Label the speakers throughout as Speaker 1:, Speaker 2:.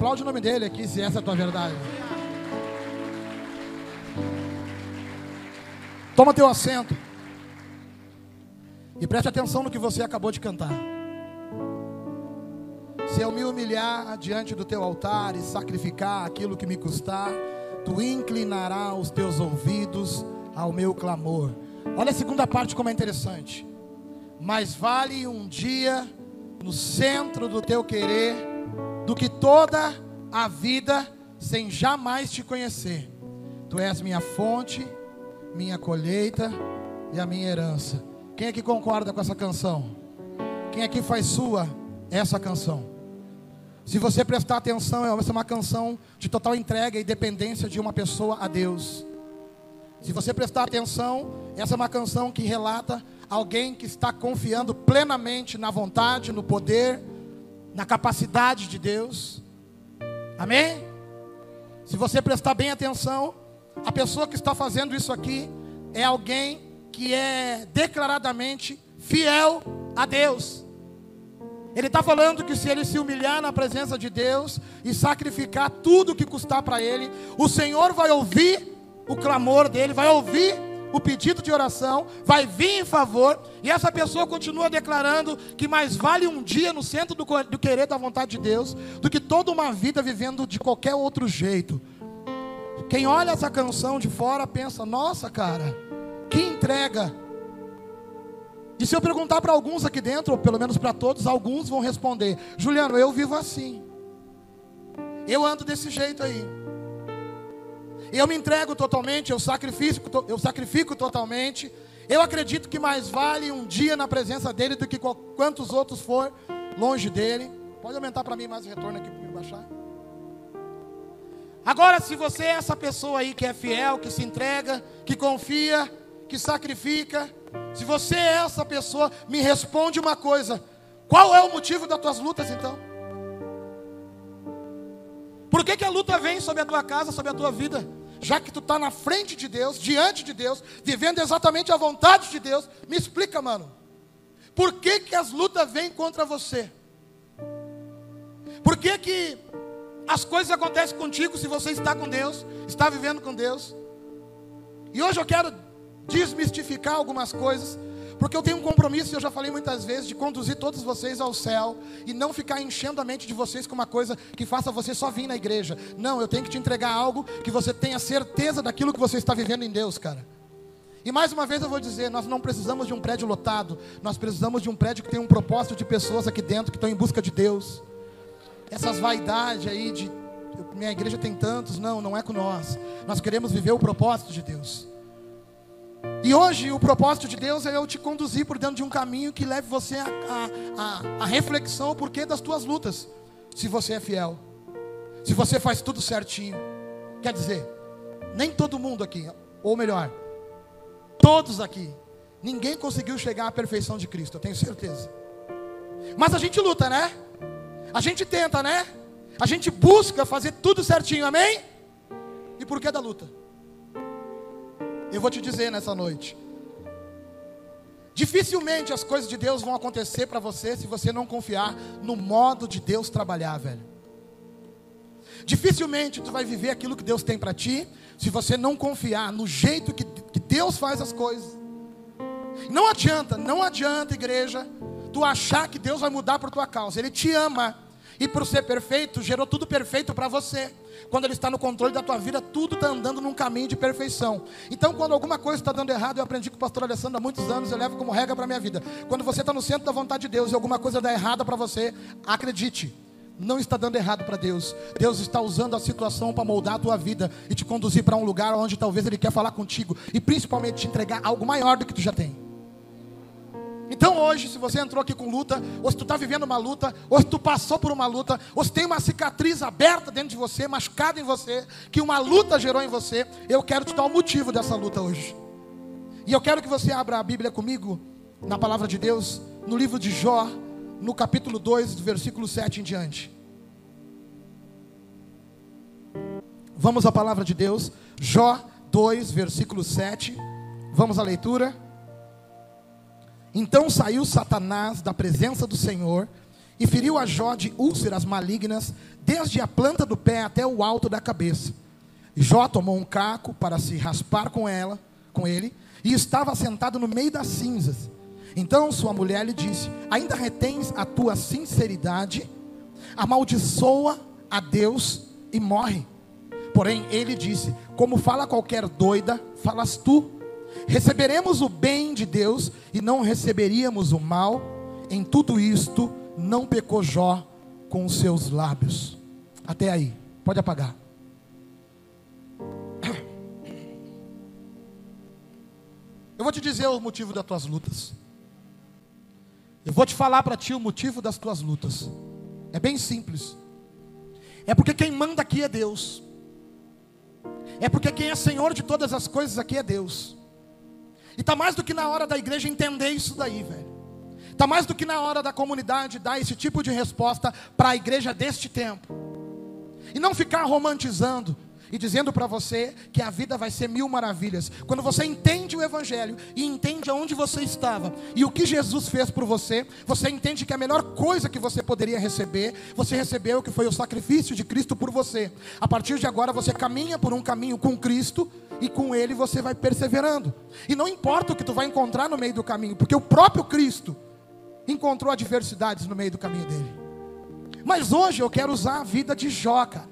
Speaker 1: aplaude o nome dele aqui, se essa é a tua verdade. Toma teu assento. E preste atenção no que você acabou de cantar. Se eu me humilhar diante do teu altar e sacrificar aquilo que me custar, tu inclinarás os teus ouvidos ao meu clamor. Olha a segunda parte como é interessante. Mais vale um dia no centro do teu querer do que toda a vida sem jamais te conhecer. Tu és minha fonte, minha colheita e a minha herança. Quem é que concorda com essa canção? Quem é que faz sua essa canção? Se você prestar atenção, essa é uma canção de total entrega e dependência de uma pessoa a Deus. Se você prestar atenção, essa é uma canção que relata alguém que está confiando plenamente na vontade, no poder, na capacidade de Deus. Amém? Se você prestar bem atenção, a pessoa que está fazendo isso aqui é alguém que é declaradamente fiel a Deus. Ele está falando que se ele se humilhar na presença de Deus e sacrificar tudo que custar para ele, o Senhor vai ouvir o clamor dele, vai ouvir o pedido de oração, vai vir em favor, e essa pessoa continua declarando que mais vale um dia no centro do, do querer da vontade de Deus do que toda uma vida vivendo de qualquer outro jeito. Quem olha essa canção de fora pensa: nossa, cara, que entrega. E se eu perguntar para alguns aqui dentro, ou pelo menos para todos, alguns vão responder: Juliano, eu vivo assim. Eu ando desse jeito aí. Eu me entrego totalmente, eu sacrifico, eu sacrifico totalmente. Eu acredito que mais vale um dia na presença dele do que quantos outros for longe dele. Pode aumentar para mim mais o retorno aqui para me baixar? Agora, se você é essa pessoa aí que é fiel, que se entrega, que confia, que sacrifica, se você é essa pessoa, me responde uma coisa: qual é o motivo das tuas lutas então? Por que, que a luta vem sobre a tua casa, sobre a tua vida? Já que tu está na frente de Deus, diante de Deus, vivendo exatamente a vontade de Deus, me explica, mano. Por que, que as lutas vêm contra você? Por que, que as coisas acontecem contigo se você está com Deus, está vivendo com Deus. E hoje eu quero desmistificar algumas coisas, porque eu tenho um compromisso, eu já falei muitas vezes, de conduzir todos vocês ao céu e não ficar enchendo a mente de vocês com uma coisa que faça você só vir na igreja. Não, eu tenho que te entregar algo que você tenha certeza daquilo que você está vivendo em Deus, cara. E mais uma vez eu vou dizer, nós não precisamos de um prédio lotado, nós precisamos de um prédio que tenha um propósito de pessoas aqui dentro que estão em busca de Deus essas vaidades aí de minha igreja tem tantos, não, não é com nós. Nós queremos viver o propósito de Deus. E hoje o propósito de Deus é eu te conduzir por dentro de um caminho que leve você a, a, a, a reflexão o porquê das tuas lutas. Se você é fiel, se você faz tudo certinho. Quer dizer, nem todo mundo aqui, ou melhor, todos aqui, ninguém conseguiu chegar à perfeição de Cristo, eu tenho certeza. Mas a gente luta, né? A gente tenta, né? A gente busca fazer tudo certinho, amém? E por que da luta? Eu vou te dizer nessa noite. Dificilmente as coisas de Deus vão acontecer para você se você não confiar no modo de Deus trabalhar, velho. Dificilmente tu vai viver aquilo que Deus tem para ti se você não confiar no jeito que, que Deus faz as coisas. Não adianta, não adianta, igreja, tu achar que Deus vai mudar por tua causa. Ele te ama. E por ser perfeito, gerou tudo perfeito para você. Quando Ele está no controle da tua vida, tudo está andando num caminho de perfeição. Então, quando alguma coisa está dando errado, eu aprendi com o pastor Alessandro há muitos anos, eu levo como regra para a minha vida. Quando você está no centro da vontade de Deus e alguma coisa dá errada para você, acredite, não está dando errado para Deus. Deus está usando a situação para moldar a tua vida e te conduzir para um lugar onde talvez Ele quer falar contigo e principalmente te entregar algo maior do que tu já tem. Então hoje, se você entrou aqui com luta, ou se tu está vivendo uma luta, ou se tu passou por uma luta, ou se tem uma cicatriz aberta dentro de você, machucada em você, que uma luta gerou em você, eu quero te dar o motivo dessa luta hoje. E eu quero que você abra a Bíblia comigo, na palavra de Deus, no livro de Jó, no capítulo 2, do versículo 7 em diante. Vamos à palavra de Deus, Jó 2, versículo 7. Vamos à leitura. Então saiu Satanás da presença do Senhor e feriu a Jó de úlceras malignas, desde a planta do pé até o alto da cabeça. Jó tomou um caco para se raspar com ela, com ele, e estava sentado no meio das cinzas. Então sua mulher lhe disse: Ainda retens a tua sinceridade? Amaldiçoa a Deus e morre. Porém, ele disse: Como fala qualquer doida, falas tu. Receberemos o bem de Deus e não receberíamos o mal. Em tudo isto, não pecou Jó com os seus lábios. Até aí, pode apagar. Eu vou te dizer o motivo das tuas lutas. Eu vou te falar para ti o motivo das tuas lutas. É bem simples. É porque quem manda aqui é Deus. É porque quem é Senhor de todas as coisas aqui é Deus. E está mais do que na hora da igreja entender isso daí, velho. Está mais do que na hora da comunidade dar esse tipo de resposta para a igreja deste tempo. E não ficar romantizando, e dizendo para você que a vida vai ser mil maravilhas. Quando você entende o Evangelho e entende aonde você estava e o que Jesus fez por você, você entende que a melhor coisa que você poderia receber, você recebeu que foi o sacrifício de Cristo por você. A partir de agora você caminha por um caminho com Cristo e com Ele você vai perseverando. E não importa o que tu vai encontrar no meio do caminho, porque o próprio Cristo encontrou adversidades no meio do caminho dele. Mas hoje eu quero usar a vida de Jó, cara.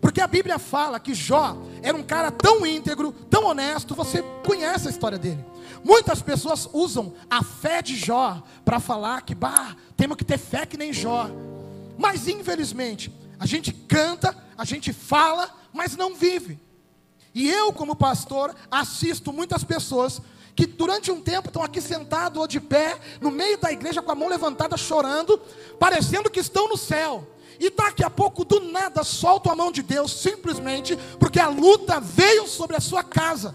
Speaker 1: Porque a Bíblia fala que Jó era um cara tão íntegro, tão honesto, você conhece a história dele. Muitas pessoas usam a fé de Jó para falar que, bah, temos que ter fé que nem Jó. Mas infelizmente, a gente canta, a gente fala, mas não vive. E eu, como pastor, assisto muitas pessoas que durante um tempo estão aqui sentados ou de pé, no meio da igreja com a mão levantada, chorando, parecendo que estão no céu. E daqui a pouco, do nada, solta a mão de Deus, simplesmente porque a luta veio sobre a sua casa.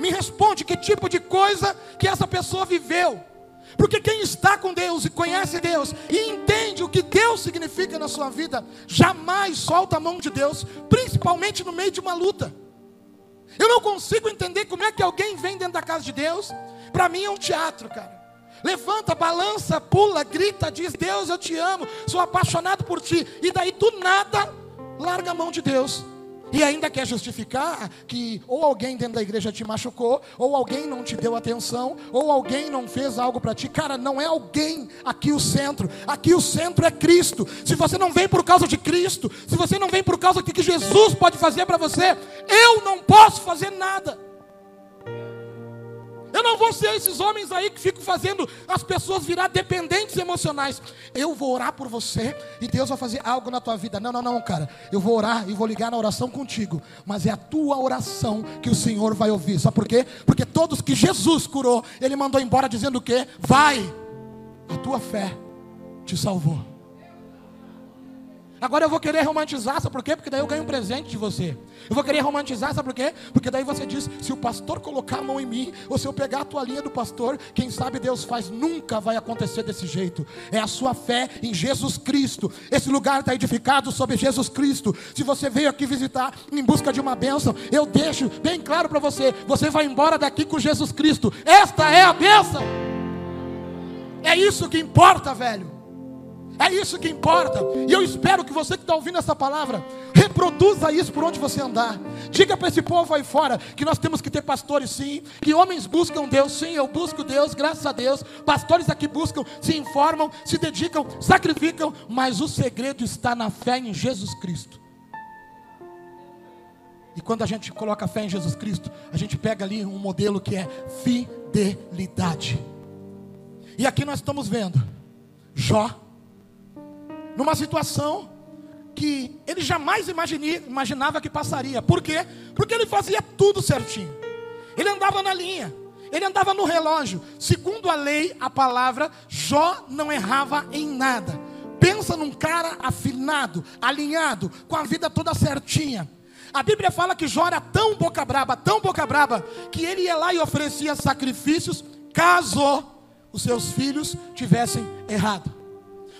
Speaker 1: Me responde que tipo de coisa que essa pessoa viveu. Porque quem está com Deus e conhece Deus e entende o que Deus significa na sua vida, jamais solta a mão de Deus, principalmente no meio de uma luta. Eu não consigo entender como é que alguém vem dentro da casa de Deus. Para mim é um teatro, cara. Levanta, balança, pula, grita, diz: Deus, eu te amo, sou apaixonado por ti. E daí do nada, larga a mão de Deus. E ainda quer justificar que ou alguém dentro da igreja te machucou, ou alguém não te deu atenção, ou alguém não fez algo para ti. Cara, não é alguém aqui o centro. Aqui o centro é Cristo. Se você não vem por causa de Cristo, se você não vem por causa do que Jesus pode fazer para você, eu não posso fazer nada. Eu não vou ser esses homens aí que ficam fazendo as pessoas virar dependentes emocionais. Eu vou orar por você e Deus vai fazer algo na tua vida. Não, não, não, cara. Eu vou orar e vou ligar na oração contigo. Mas é a tua oração que o Senhor vai ouvir. Sabe por quê? Porque todos que Jesus curou, Ele mandou embora dizendo o quê? Vai, a tua fé te salvou. Agora eu vou querer romantizar, sabe por quê? Porque daí eu ganho um presente de você. Eu vou querer romantizar, sabe por quê? Porque daí você diz: se o pastor colocar a mão em mim, ou se eu pegar a toalhinha do pastor, quem sabe Deus faz, nunca vai acontecer desse jeito. É a sua fé em Jesus Cristo. Esse lugar está edificado sobre Jesus Cristo. Se você veio aqui visitar em busca de uma bênção, eu deixo bem claro para você: você vai embora daqui com Jesus Cristo. Esta é a bênção. É isso que importa, velho. É isso que importa. E eu espero que você que está ouvindo essa palavra, reproduza isso por onde você andar. Diga para esse povo aí fora que nós temos que ter pastores sim, que homens buscam Deus, sim, eu busco Deus, graças a Deus. Pastores aqui buscam, se informam, se dedicam, sacrificam, mas o segredo está na fé em Jesus Cristo. E quando a gente coloca fé em Jesus Cristo, a gente pega ali um modelo que é fidelidade. E aqui nós estamos vendo Jó numa situação que ele jamais imaginava que passaria. Por quê? Porque ele fazia tudo certinho. Ele andava na linha, ele andava no relógio. Segundo a lei, a palavra, Jó não errava em nada. Pensa num cara afinado, alinhado, com a vida toda certinha. A Bíblia fala que Jó era tão boca braba, tão boca braba, que ele ia lá e oferecia sacrifícios caso os seus filhos tivessem errado.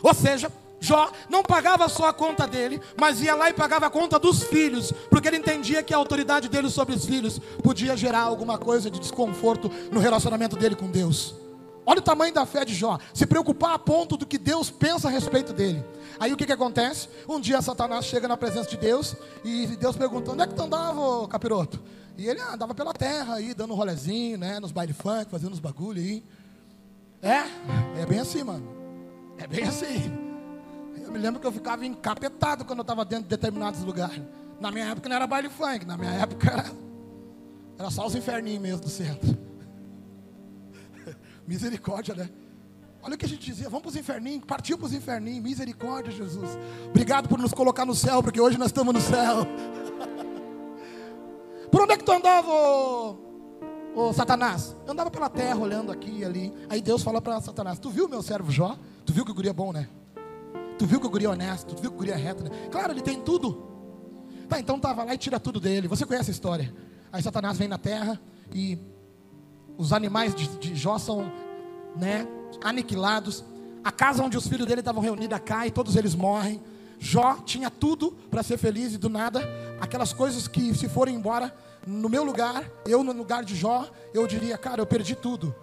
Speaker 1: Ou seja, Jó não pagava só a conta dele, mas ia lá e pagava a conta dos filhos, porque ele entendia que a autoridade dele sobre os filhos podia gerar alguma coisa de desconforto no relacionamento dele com Deus. Olha o tamanho da fé de Jó. Se preocupar a ponto do que Deus pensa a respeito dele. Aí o que, que acontece? Um dia Satanás chega na presença de Deus e Deus pergunta: onde é que tu andava, capiroto? E ele andava pela terra aí, dando um rolezinho, né? Nos baile funk, fazendo uns bagulho aí. É, é bem assim, mano. É bem assim. Eu me lembro que eu ficava encapetado quando eu estava dentro de determinados lugares. Na minha época não era baile funk, na minha época era, era só os inferninhos mesmo do centro. Misericórdia, né? Olha o que a gente dizia, vamos para os inferninhos, partiu para os inferninhos, misericórdia, Jesus. Obrigado por nos colocar no céu, porque hoje nós estamos no céu. Por onde é que tu andava, ô, ô Satanás? Eu andava pela terra, olhando aqui e ali. Aí Deus falou para Satanás: Tu viu meu servo Jó? Tu viu que o guri é bom, né? Tu viu que o guri é honesto? Tu viu que o guri é reto, né? Claro, ele tem tudo. Tá, então tava lá e tira tudo dele. Você conhece a história? Aí Satanás vem na terra e os animais de, de Jó são, né, aniquilados. A casa onde os filhos dele estavam reunidos cai, todos eles morrem. Jó tinha tudo para ser feliz e do nada, aquelas coisas que se forem embora, no meu lugar, eu no lugar de Jó, eu diria, cara, eu perdi tudo.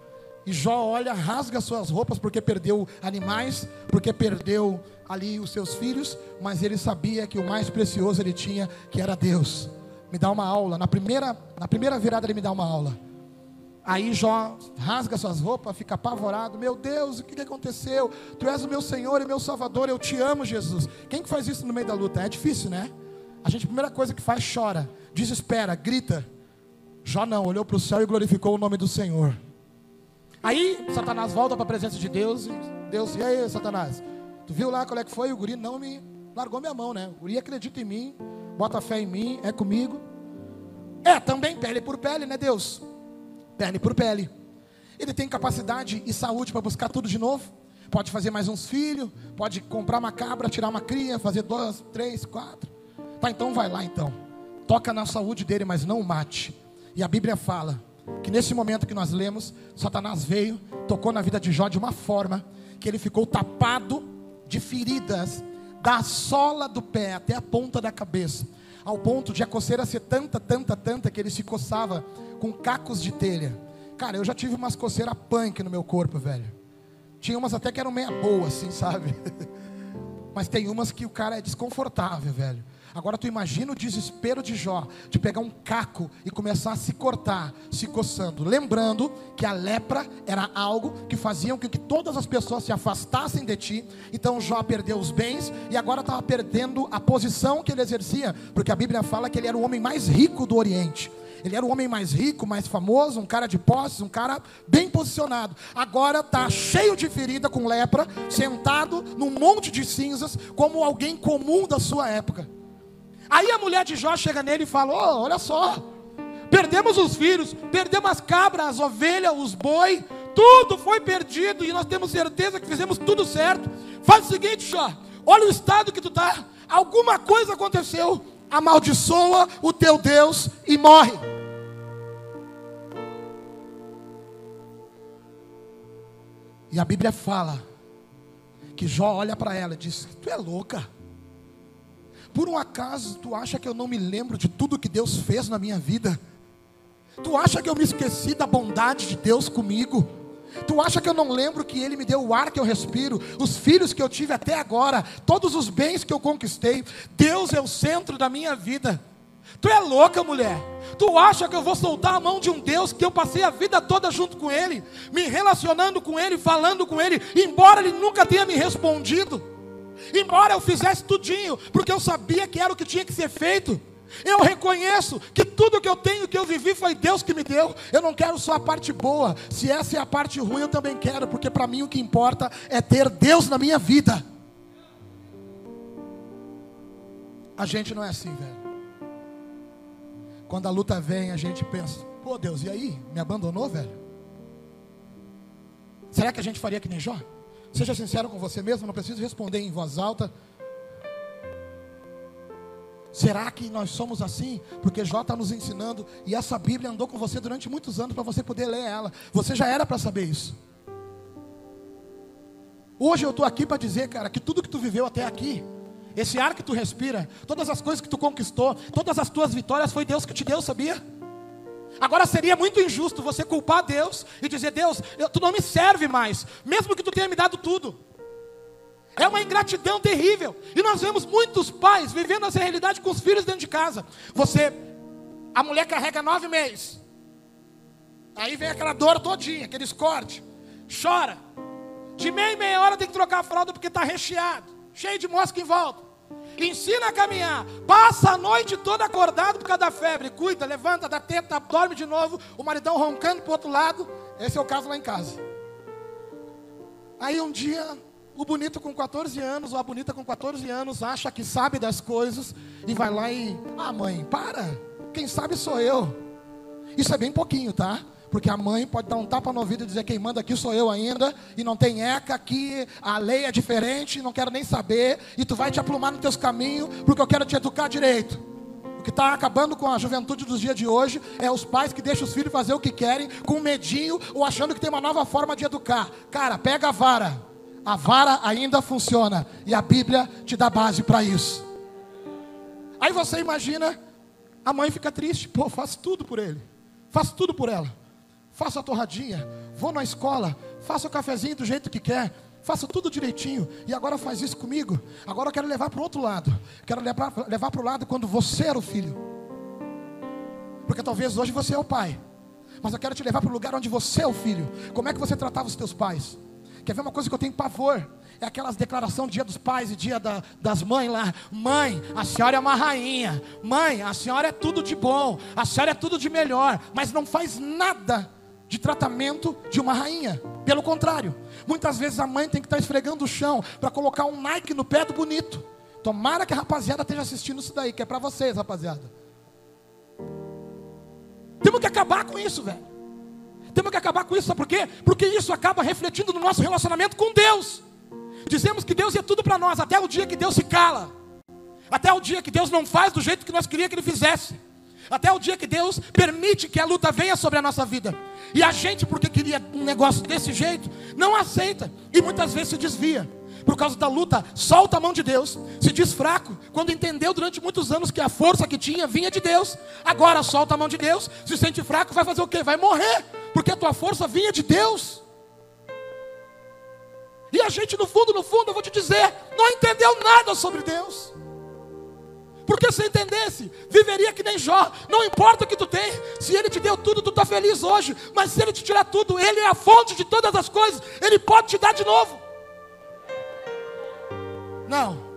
Speaker 1: E Jó olha, rasga suas roupas porque perdeu animais, porque perdeu ali os seus filhos, mas ele sabia que o mais precioso ele tinha, que era Deus. Me dá uma aula, na primeira, na primeira virada ele me dá uma aula. Aí Jó rasga suas roupas, fica apavorado. Meu Deus, o que aconteceu? Tu és o meu Senhor e meu Salvador, eu te amo, Jesus. Quem que faz isso no meio da luta? É difícil, né? A gente, a primeira coisa que faz, chora, desespera, grita. Jó não, olhou para o céu e glorificou o nome do Senhor. Aí Satanás volta para a presença de Deus. E Deus, e aí, Satanás? Tu viu lá qual é que foi? O guri não me largou minha mão, né? O guri acredita em mim, bota fé em mim, é comigo. É, também pele por pele, né, Deus? pele por pele. Ele tem capacidade e saúde para buscar tudo de novo. Pode fazer mais uns filhos, pode comprar uma cabra, tirar uma cria, fazer dois, três, quatro. Tá, então vai lá então. Toca na saúde dele, mas não mate. E a Bíblia fala que nesse momento que nós lemos, Satanás veio, tocou na vida de Jó de uma forma que ele ficou tapado de feridas da sola do pé até a ponta da cabeça, ao ponto de a coceira ser tanta, tanta, tanta que ele se coçava com cacos de telha. Cara, eu já tive umas coceiras punk no meu corpo, velho. Tinha umas até que eram meia boa, assim, sabe? Mas tem umas que o cara é desconfortável, velho. Agora tu imagina o desespero de Jó de pegar um caco e começar a se cortar, se coçando. Lembrando que a lepra era algo que fazia com que todas as pessoas se afastassem de ti. Então Jó perdeu os bens e agora estava perdendo a posição que ele exercia, porque a Bíblia fala que ele era o homem mais rico do Oriente. Ele era o homem mais rico, mais famoso, um cara de posses, um cara bem posicionado. Agora está cheio de ferida, com lepra, sentado num monte de cinzas, como alguém comum da sua época. Aí a mulher de Jó chega nele e fala: oh, olha só, perdemos os filhos, perdemos as cabras, as ovelhas, os boi, tudo foi perdido e nós temos certeza que fizemos tudo certo. Faz o seguinte, Jó, olha o estado que tu está. Alguma coisa aconteceu, amaldiçoa o teu Deus e morre. E a Bíblia fala que Jó olha para ela e diz: Tu é louca. Por um acaso tu acha que eu não me lembro de tudo que Deus fez na minha vida? Tu acha que eu me esqueci da bondade de Deus comigo? Tu acha que eu não lembro que Ele me deu o ar que eu respiro, os filhos que eu tive até agora, todos os bens que eu conquistei? Deus é o centro da minha vida. Tu é louca, mulher. Tu acha que eu vou soltar a mão de um Deus que eu passei a vida toda junto com Ele, me relacionando com Ele, falando com Ele, embora Ele nunca tenha me respondido, embora eu fizesse tudinho, porque eu sabia que era o que tinha que ser feito. Eu reconheço que tudo que eu tenho, que eu vivi, foi Deus que me deu. Eu não quero só a parte boa. Se essa é a parte ruim, eu também quero, porque para mim o que importa é ter Deus na minha vida. A gente não é assim, velho. Quando a luta vem, a gente pensa: pô, Deus, e aí? Me abandonou, velho? Será que a gente faria que nem Jó? Seja sincero com você mesmo, não preciso responder em voz alta. Será que nós somos assim? Porque Jó está nos ensinando e essa Bíblia andou com você durante muitos anos para você poder ler ela. Você já era para saber isso. Hoje eu estou aqui para dizer, cara, que tudo que tu viveu até aqui esse ar que tu respira, todas as coisas que tu conquistou, todas as tuas vitórias foi Deus que te deu, sabia? Agora seria muito injusto você culpar Deus e dizer: Deus, eu, tu não me serve mais, mesmo que tu tenha me dado tudo. É uma ingratidão terrível. E nós vemos muitos pais vivendo essa realidade com os filhos dentro de casa. Você, a mulher carrega nove meses. Aí vem aquela dor todinha, aquele escorte. Chora. De meia em meia hora tem que trocar a fralda porque está recheado, cheio de mosca em volta. Ensina a caminhar. Passa a noite toda acordado por causa da febre. Cuida, levanta, dá teta, dorme de novo. O maridão roncando para o outro lado. Esse é o caso lá em casa. Aí um dia, o bonito com 14 anos, ou a bonita com 14 anos, acha que sabe das coisas e vai lá e. Ah, mãe, para. Quem sabe sou eu. Isso é bem pouquinho, tá? Porque a mãe pode dar um tapa no ouvido e dizer: quem manda aqui sou eu ainda, e não tem eca aqui, a lei é diferente, não quero nem saber, e tu vai te aplumar nos teus caminhos, porque eu quero te educar direito. O que está acabando com a juventude dos dias de hoje é os pais que deixam os filhos fazer o que querem, com medinho, ou achando que tem uma nova forma de educar. Cara, pega a vara, a vara ainda funciona, e a Bíblia te dá base para isso. Aí você imagina, a mãe fica triste, pô, faço tudo por ele, faço tudo por ela faço a torradinha, vou na escola, faço o cafezinho do jeito que quer, faço tudo direitinho, e agora faz isso comigo. Agora eu quero levar para o outro lado, quero levar, levar para o lado quando você era o filho, porque talvez hoje você é o pai, mas eu quero te levar para o lugar onde você é o filho. Como é que você tratava os teus pais? Quer ver uma coisa que eu tenho pavor? É aquelas declarações dia dos pais e dia da, das mães lá. Mãe, a senhora é uma rainha. Mãe, a senhora é tudo de bom. A senhora é tudo de melhor. Mas não faz nada de tratamento de uma rainha. Pelo contrário, muitas vezes a mãe tem que estar esfregando o chão para colocar um Nike no pé do bonito. Tomara que a rapaziada esteja assistindo isso daí, que é para vocês, rapaziada. Temos que acabar com isso, velho. Temos que acabar com isso, sabe por quê? Porque isso acaba refletindo no nosso relacionamento com Deus. Dizemos que Deus é tudo para nós, até o dia que Deus se cala. Até o dia que Deus não faz do jeito que nós queríamos que Ele fizesse. Até o dia que Deus permite que a luta venha sobre a nossa vida. E a gente, porque queria um negócio desse jeito, não aceita. E muitas vezes se desvia. Por causa da luta, solta a mão de Deus, se diz fraco, quando entendeu durante muitos anos que a força que tinha vinha de Deus. Agora solta a mão de Deus, se sente fraco, vai fazer o quê? Vai morrer, porque a tua força vinha de Deus. E a gente, no fundo, no fundo, eu vou te dizer, não entendeu nada sobre Deus. Porque se entendesse, viveria que nem Jó. Não importa o que tu tem, se ele te deu tudo, tu está feliz hoje. Mas se ele te tirar tudo, ele é a fonte de todas as coisas. Ele pode te dar de novo. Não,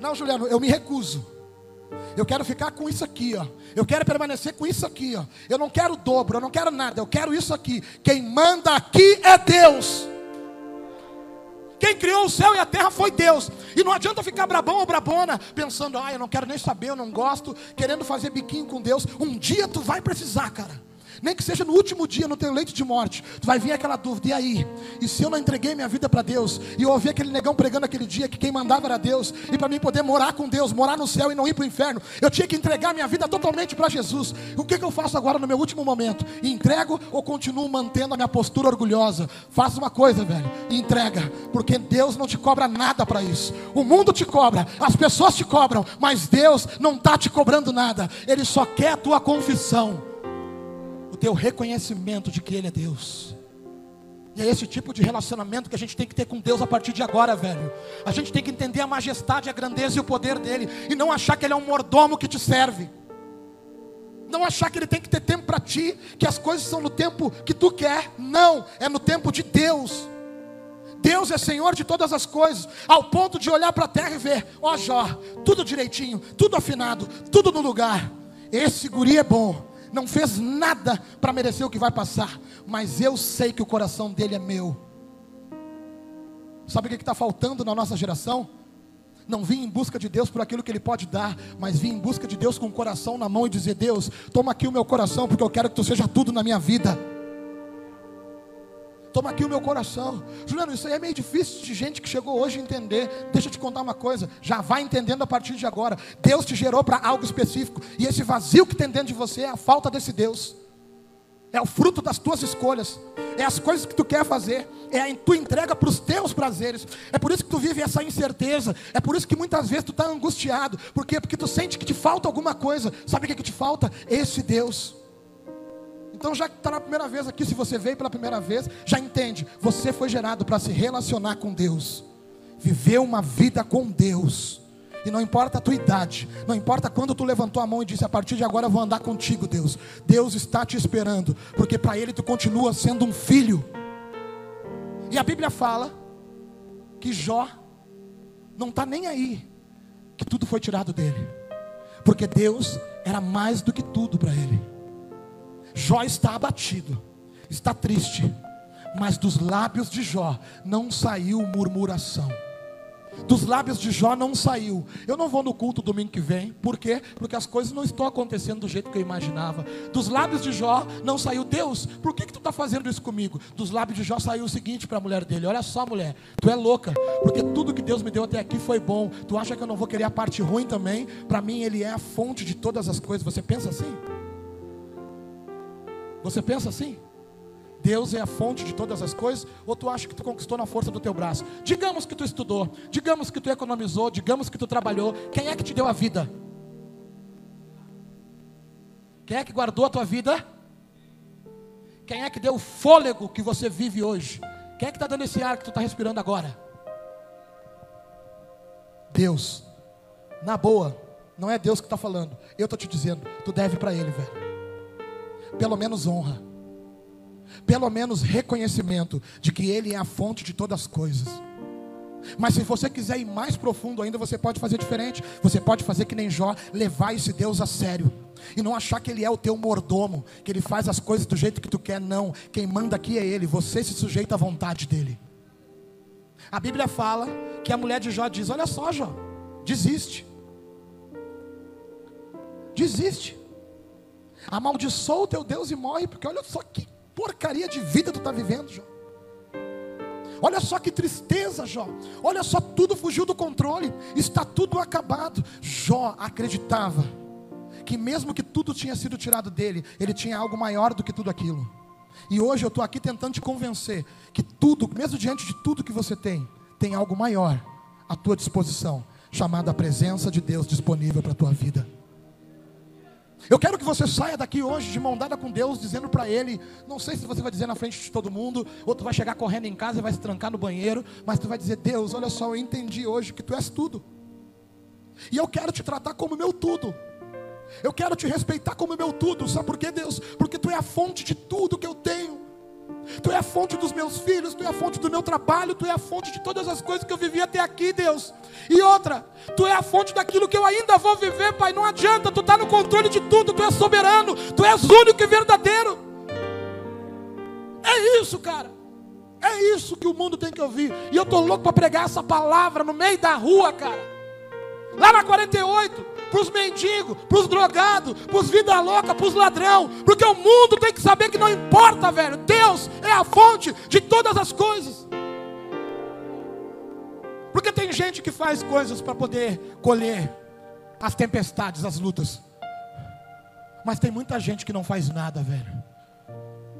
Speaker 1: não, Juliano, eu me recuso. Eu quero ficar com isso aqui, ó. Eu quero permanecer com isso aqui, ó. Eu não quero dobro, eu não quero nada, eu quero isso aqui. Quem manda aqui é Deus. Quem criou o céu e a terra foi Deus. E não adianta ficar brabão ou brabona, pensando, ah, eu não quero nem saber, eu não gosto, querendo fazer biquinho com Deus. Um dia tu vai precisar, cara. Nem que seja no último dia, no teu leito de morte, tu vai vir aquela dúvida, e aí? E se eu não entreguei minha vida para Deus, e eu ouvi aquele negão pregando aquele dia que quem mandava era Deus, e para mim poder morar com Deus, morar no céu e não ir para o inferno, eu tinha que entregar minha vida totalmente para Jesus. O que, que eu faço agora no meu último momento? Entrego ou continuo mantendo a minha postura orgulhosa? Faça uma coisa, velho, entrega, porque Deus não te cobra nada para isso. O mundo te cobra, as pessoas te cobram, mas Deus não está te cobrando nada, Ele só quer a tua confissão teu reconhecimento de que Ele é Deus. E é esse tipo de relacionamento que a gente tem que ter com Deus a partir de agora, velho. A gente tem que entender a majestade, a grandeza e o poder dele. E não achar que ele é um mordomo que te serve. Não achar que ele tem que ter tempo para ti, que as coisas são no tempo que tu quer. Não, é no tempo de Deus. Deus é Senhor de todas as coisas, ao ponto de olhar para a terra e ver, ó Jó, tudo direitinho, tudo afinado, tudo no lugar. Esse guri é bom, não fez nada para merecer o que vai passar, mas eu sei que o coração dele é meu. Sabe o que está faltando na nossa geração? Não vim em busca de Deus por aquilo que Ele pode dar, mas vim em busca de Deus com o coração na mão e dizer: Deus, toma aqui o meu coração, porque eu quero que Tu seja tudo na minha vida. Toma aqui o meu coração. Juliano, isso aí é meio difícil de gente que chegou hoje entender. Deixa eu te contar uma coisa. Já vai entendendo a partir de agora. Deus te gerou para algo específico. E esse vazio que tem dentro de você é a falta desse Deus. É o fruto das tuas escolhas. É as coisas que tu quer fazer. É a tua entrega para os teus prazeres. É por isso que tu vive essa incerteza. É por isso que muitas vezes tu está angustiado. Por quê? Porque tu sente que te falta alguma coisa. Sabe o que, que te falta? Esse Deus. Então, já que está na primeira vez aqui, se você veio pela primeira vez, já entende, você foi gerado para se relacionar com Deus, viver uma vida com Deus. E não importa a tua idade, não importa quando tu levantou a mão e disse: A partir de agora eu vou andar contigo, Deus. Deus está te esperando, porque para Ele tu continua sendo um filho. E a Bíblia fala que Jó não está nem aí, que tudo foi tirado dele, porque Deus era mais do que tudo para ele. Jó está abatido, está triste, mas dos lábios de Jó não saiu murmuração. Dos lábios de Jó não saiu. Eu não vou no culto domingo que vem. Por quê? Porque as coisas não estão acontecendo do jeito que eu imaginava. Dos lábios de Jó não saiu. Deus, por que, que tu está fazendo isso comigo? Dos lábios de Jó saiu o seguinte para a mulher dele: Olha só, mulher, tu é louca. Porque tudo que Deus me deu até aqui foi bom. Tu acha que eu não vou querer a parte ruim também? Para mim, Ele é a fonte de todas as coisas. Você pensa assim? Você pensa assim? Deus é a fonte de todas as coisas, ou tu acha que tu conquistou na força do teu braço? Digamos que tu estudou, digamos que tu economizou, digamos que tu trabalhou, quem é que te deu a vida? Quem é que guardou a tua vida? Quem é que deu o fôlego que você vive hoje? Quem é que está dando esse ar que tu está respirando agora? Deus, na boa, não é Deus que está falando, eu estou te dizendo, tu deve para Ele, velho. Pelo menos honra pelo menos reconhecimento de que Ele é a fonte de todas as coisas. Mas se você quiser ir mais profundo ainda, você pode fazer diferente. Você pode fazer que nem Jó, levar esse Deus a sério. E não achar que ele é o teu mordomo, que ele faz as coisas do jeito que tu quer, não. Quem manda aqui é ele, você se sujeita à vontade dele. A Bíblia fala que a mulher de Jó diz: Olha só, Jó, desiste. Desiste. Amaldiçoa o teu Deus e morre, porque olha só que porcaria de vida tu está vivendo, Jó. Olha só que tristeza, Jó. Olha só, tudo fugiu do controle. Está tudo acabado. Jó acreditava que mesmo que tudo tinha sido tirado dele, ele tinha algo maior do que tudo aquilo. E hoje eu estou aqui tentando te convencer que tudo, mesmo diante de tudo que você tem, tem algo maior à tua disposição, chamado a presença de Deus disponível para a tua vida. Eu quero que você saia daqui hoje de mão dada com Deus, dizendo para Ele: não sei se você vai dizer na frente de todo mundo, ou tu vai chegar correndo em casa e vai se trancar no banheiro, mas tu vai dizer: Deus, olha só, eu entendi hoje que tu és tudo, e eu quero te tratar como meu tudo. Eu quero te respeitar como meu tudo, sabe por quê, Deus? Porque tu é a fonte de tudo que eu tenho. Tu é a fonte dos meus filhos, Tu é a fonte do meu trabalho, Tu é a fonte de todas as coisas que eu vivi até aqui, Deus. E outra, Tu é a fonte daquilo que eu ainda vou viver, Pai. Não adianta, Tu está no controle de tudo, Tu és soberano, Tu és único e verdadeiro. É isso, cara. É isso que o mundo tem que ouvir. E eu estou louco para pregar essa palavra no meio da rua, cara. Lá na 48, para os mendigos, para os drogados, para os vida louca, para os ladrão. Porque o mundo tem que saber que não importa, velho. Deus é a fonte de todas as coisas. Porque tem gente que faz coisas para poder colher as tempestades, as lutas. Mas tem muita gente que não faz nada, velho.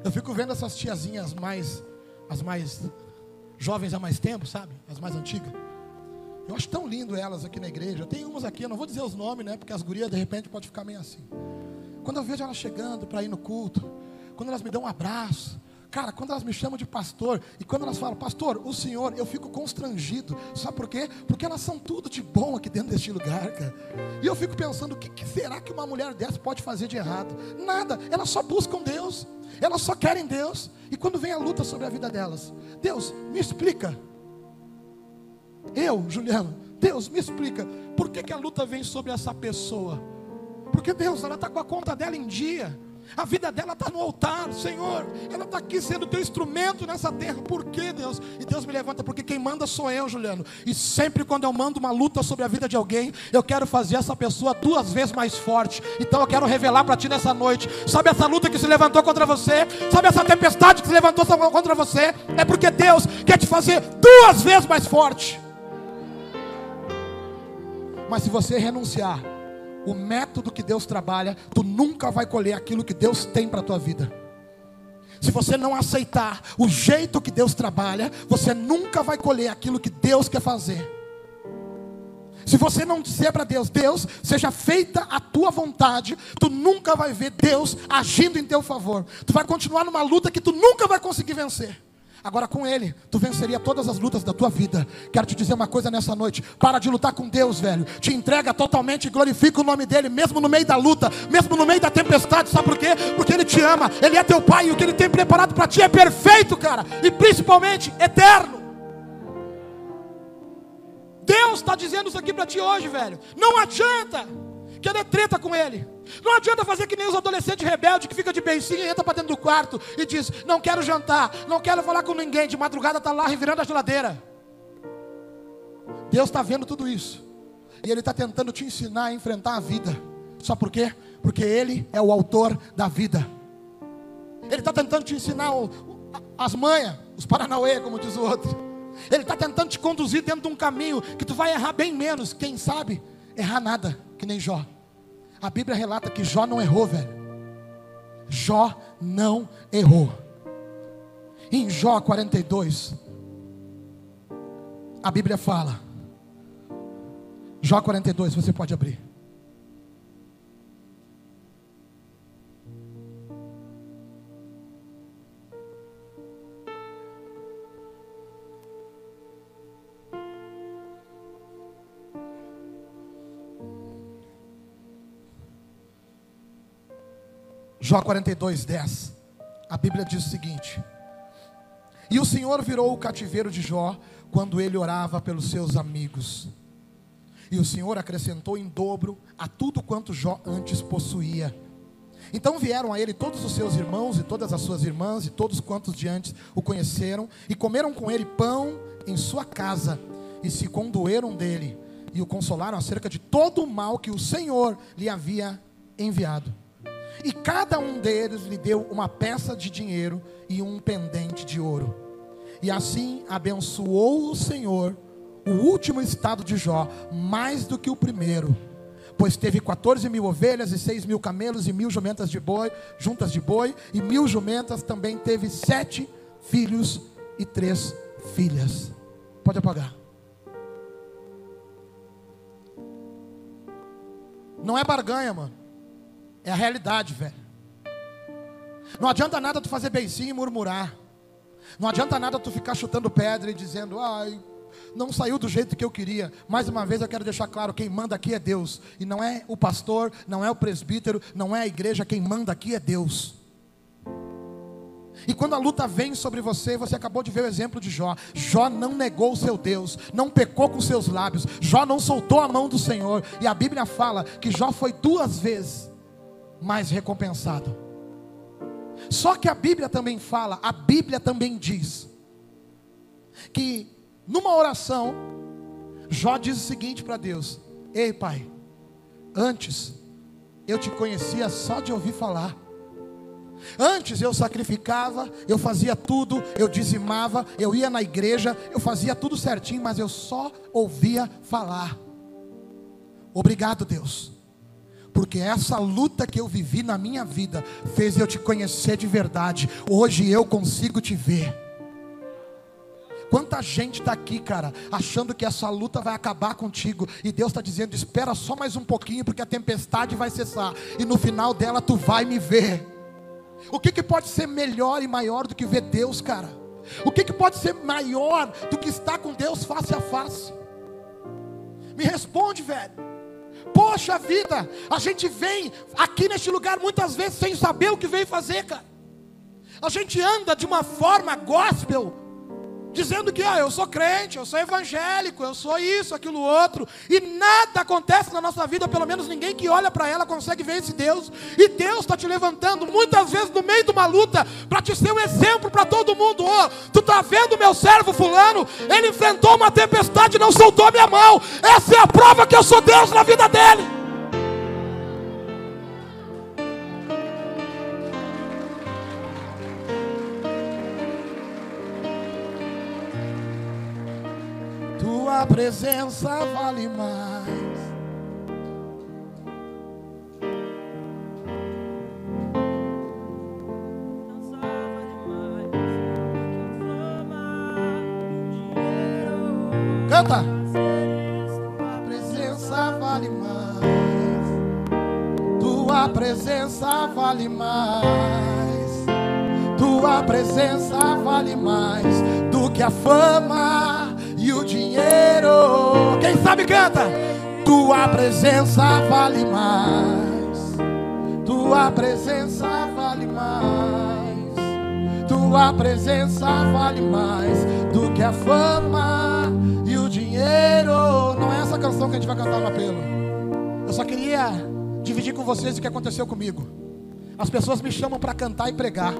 Speaker 1: Eu fico vendo essas tiazinhas mais, as mais jovens há mais tempo, sabe? As mais antigas. Eu acho tão lindo elas aqui na igreja. Tem umas aqui, eu não vou dizer os nomes, né? Porque as gurias de repente pode ficar meio assim. Quando eu vejo elas chegando para ir no culto, quando elas me dão um abraço, cara, quando elas me chamam de pastor, e quando elas falam, pastor, o senhor, eu fico constrangido. Sabe por quê? Porque elas são tudo de bom aqui dentro deste lugar, cara. E eu fico pensando, o que, que será que uma mulher dessa pode fazer de errado? Nada, elas só buscam Deus, elas só querem Deus. E quando vem a luta sobre a vida delas, Deus, me explica. Eu, Juliano, Deus me explica, por que, que a luta vem sobre essa pessoa? Porque Deus, ela está com a conta dela em dia. A vida dela está no altar, Senhor. Ela está aqui sendo teu instrumento nessa terra. Por que, Deus? E Deus me levanta, porque quem manda sou eu, Juliano. E sempre quando eu mando uma luta sobre a vida de alguém, eu quero fazer essa pessoa duas vezes mais forte. Então eu quero revelar para ti nessa noite. Sabe essa luta que se levantou contra você? Sabe essa tempestade que se levantou contra você? É porque Deus quer te fazer duas vezes mais forte. Mas se você renunciar o método que Deus trabalha, tu nunca vai colher aquilo que Deus tem para a tua vida. Se você não aceitar o jeito que Deus trabalha, você nunca vai colher aquilo que Deus quer fazer. Se você não disser para Deus, Deus, seja feita a tua vontade, tu nunca vai ver Deus agindo em teu favor. Tu vai continuar numa luta que tu nunca vai conseguir vencer. Agora com Ele, tu venceria todas as lutas da tua vida. Quero te dizer uma coisa nessa noite: para de lutar com Deus, velho. Te entrega totalmente e glorifica o nome dEle, mesmo no meio da luta, mesmo no meio da tempestade. Sabe por quê? Porque Ele te ama, Ele é teu Pai e o que Ele tem preparado para ti é perfeito, cara, e principalmente eterno. Deus está dizendo isso aqui para ti hoje, velho. Não adianta querer treta com Ele. Não adianta fazer que nem os adolescentes rebeldes que fica de beicinho e entra para dentro do quarto e diz: Não quero jantar, não quero falar com ninguém. De madrugada está lá revirando a geladeira. Deus está vendo tudo isso. E Ele está tentando te ensinar a enfrentar a vida. Só por quê? Porque Ele é o autor da vida. Ele está tentando te ensinar o, as manhas, os paranauê, como diz o outro. Ele está tentando te conduzir dentro de um caminho que tu vai errar bem menos. Quem sabe, errar nada, que nem Jó. A Bíblia relata que Jó não errou, velho. Jó não errou. Em Jó 42, a Bíblia fala. Jó 42, você pode abrir. Jó 42, 10. A Bíblia diz o seguinte: E o Senhor virou o cativeiro de Jó quando ele orava pelos seus amigos. E o Senhor acrescentou em dobro a tudo quanto Jó antes possuía. Então vieram a ele todos os seus irmãos e todas as suas irmãs e todos quantos de antes o conheceram e comeram com ele pão em sua casa e se condoeram dele e o consolaram acerca de todo o mal que o Senhor lhe havia enviado. E cada um deles lhe deu uma peça de dinheiro e um pendente de ouro. E assim abençoou o Senhor o último estado de Jó, mais do que o primeiro. Pois teve 14 mil ovelhas e 6 mil camelos e mil jumentas de boi, juntas de boi, e mil jumentas também teve sete filhos e três filhas. Pode apagar. Não é barganha, mano. É a realidade, velho. Não adianta nada tu fazer beicinho e murmurar. Não adianta nada tu ficar chutando pedra e dizendo, ai, não saiu do jeito que eu queria. Mais uma vez eu quero deixar claro: quem manda aqui é Deus. E não é o pastor, não é o presbítero, não é a igreja, quem manda aqui é Deus. E quando a luta vem sobre você, você acabou de ver o exemplo de Jó. Jó não negou o seu Deus, não pecou com seus lábios, Jó não soltou a mão do Senhor. E a Bíblia fala que Jó foi duas vezes mais recompensado. Só que a Bíblia também fala, a Bíblia também diz, que numa oração, Jó diz o seguinte para Deus: Ei, Pai, antes eu te conhecia só de ouvir falar. Antes eu sacrificava, eu fazia tudo, eu dizimava, eu ia na igreja, eu fazia tudo certinho, mas eu só ouvia falar. Obrigado, Deus porque essa luta que eu vivi na minha vida fez eu te conhecer de verdade. Hoje eu consigo te ver. Quanta gente está aqui, cara, achando que essa luta vai acabar contigo, e Deus está dizendo: espera só mais um pouquinho, porque a tempestade vai cessar, e no final dela tu vai me ver. O que, que pode ser melhor e maior do que ver Deus, cara? O que, que pode ser maior do que estar com Deus face a face? Me responde, velho. Poxa vida, a gente vem aqui neste lugar muitas vezes sem saber o que veio fazer, cara. A gente anda de uma forma gospel, dizendo que ah, eu sou crente, eu sou evangélico, eu sou isso, aquilo outro, e nada acontece na nossa vida, pelo menos ninguém que olha para ela consegue ver esse Deus, e Deus está te levantando muitas vezes no meio de uma luta, para te ser um exemplo para todo mundo. Oh, tu está vendo meu servo fulano? Ele enfrentou uma tempestade e não soltou minha mão. Essa é a prova que eu sou Deus na vida dele. presença vale mais. Canta. Tua presença vale mais. Tua presença vale mais. Tua presença vale mais do que a fama dinheiro. Quem sabe canta. Tua presença vale mais. Tua presença vale mais. Tua presença vale mais do que a fama e o dinheiro. Não é essa canção que a gente vai cantar no apelo. Eu só queria dividir com vocês o que aconteceu comigo. As pessoas me chamam para cantar e pregar.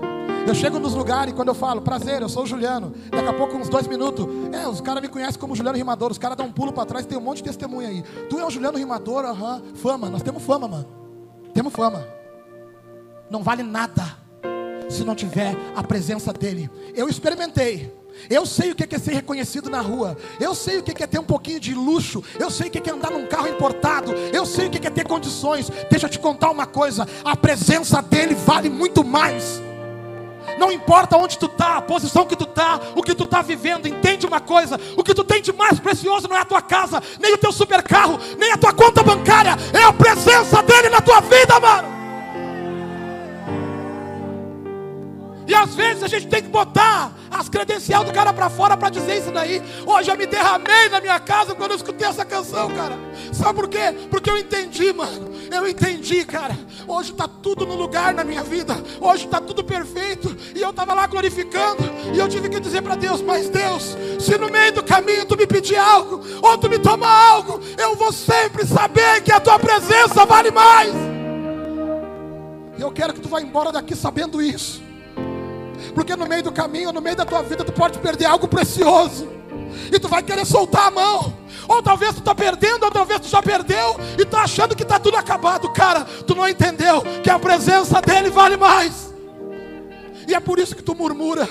Speaker 1: Eu chego nos lugares e quando eu falo, prazer, eu sou o Juliano. Daqui a pouco, uns dois minutos, é, os caras me conhecem como Juliano Rimador. Os caras dão um pulo para trás, tem um monte de testemunha aí. Tu é o Juliano Rimador, aham. Uhum. Fama, nós temos fama, mano. Temos fama. Não vale nada se não tiver a presença dele. Eu experimentei. Eu sei o que é ser reconhecido na rua. Eu sei o que é ter um pouquinho de luxo. Eu sei o que é andar num carro importado. Eu sei o que é ter condições. Deixa eu te contar uma coisa: a presença dele vale muito mais. Não importa onde tu está, a posição que tu está, o que tu está vivendo, entende uma coisa: o que tu tem de mais precioso não é a tua casa, nem o teu super carro, nem a tua conta bancária, é a presença dele na tua vida, mano. E às vezes a gente tem que botar as credenciais do cara para fora para dizer isso daí. Hoje eu me derramei na minha casa quando eu escutei essa canção, cara. Sabe por quê? Porque eu entendi, mano. Eu entendi, cara. Hoje está tudo no lugar na minha vida. Hoje está tudo perfeito. E eu estava lá glorificando. E eu tive que dizer para Deus: Mas Deus, se no meio do caminho tu me pedir algo, ou tu me tomar algo, eu vou sempre saber que a tua presença vale mais. Eu quero que tu vá embora daqui sabendo isso. Porque no meio do caminho, no meio da tua vida, tu pode perder algo precioso. E tu vai querer soltar a mão. Ou talvez tu está perdendo, ou talvez tu já perdeu e está achando que está tudo acabado. Cara, tu não entendeu que a presença dele vale mais. E é por isso que tu murmura.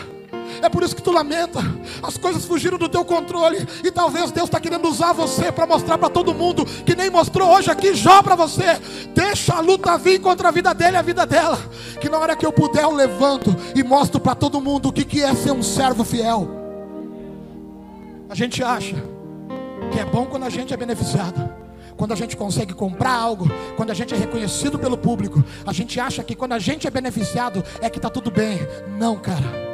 Speaker 1: É por isso que tu lamenta. As coisas fugiram do teu controle. E talvez Deus está querendo usar você para mostrar para todo mundo que nem mostrou hoje aqui já para você. Deixa a luta vir contra a vida dele e a vida dela. Que na hora que eu puder eu levanto e mostro para todo mundo o que, que é ser um servo fiel. A gente acha que é bom quando a gente é beneficiado quando a gente consegue comprar algo, quando a gente é reconhecido pelo público, a gente acha que quando a gente é beneficiado é que está tudo bem. Não, cara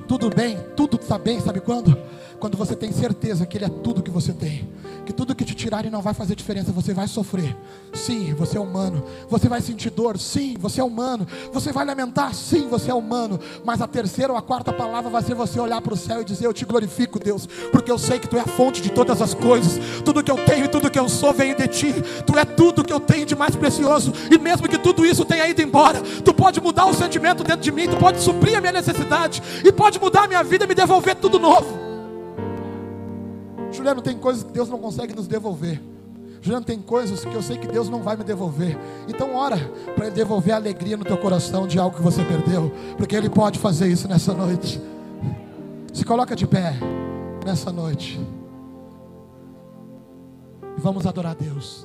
Speaker 1: tu, tudo bem, tudo está bem, sabe quando? Quando você tem certeza que Ele é tudo que você tem, que tudo que te tirarem não vai fazer diferença, você vai sofrer. Sim, você é humano. Você vai sentir dor. Sim, você é humano. Você vai lamentar. Sim, você é humano. Mas a terceira ou a quarta palavra vai ser você olhar para o céu e dizer: Eu te glorifico, Deus, porque eu sei que Tu é a fonte de todas as coisas. Tudo que eu tenho e tudo que eu sou vem de Ti. Tu é tudo que eu tenho de mais precioso. E mesmo que tudo isso tenha ido embora, Tu pode mudar o sentimento dentro de mim. Tu pode suprir a minha necessidade e pode mudar a minha vida e me devolver tudo novo. Juliano, tem coisas que Deus não consegue nos devolver. Juliano, tem coisas que eu sei que Deus não vai me devolver. Então, ora para Ele devolver a alegria no teu coração de algo que você perdeu, porque Ele pode fazer isso nessa noite. Se coloca de pé nessa noite. E vamos adorar a Deus.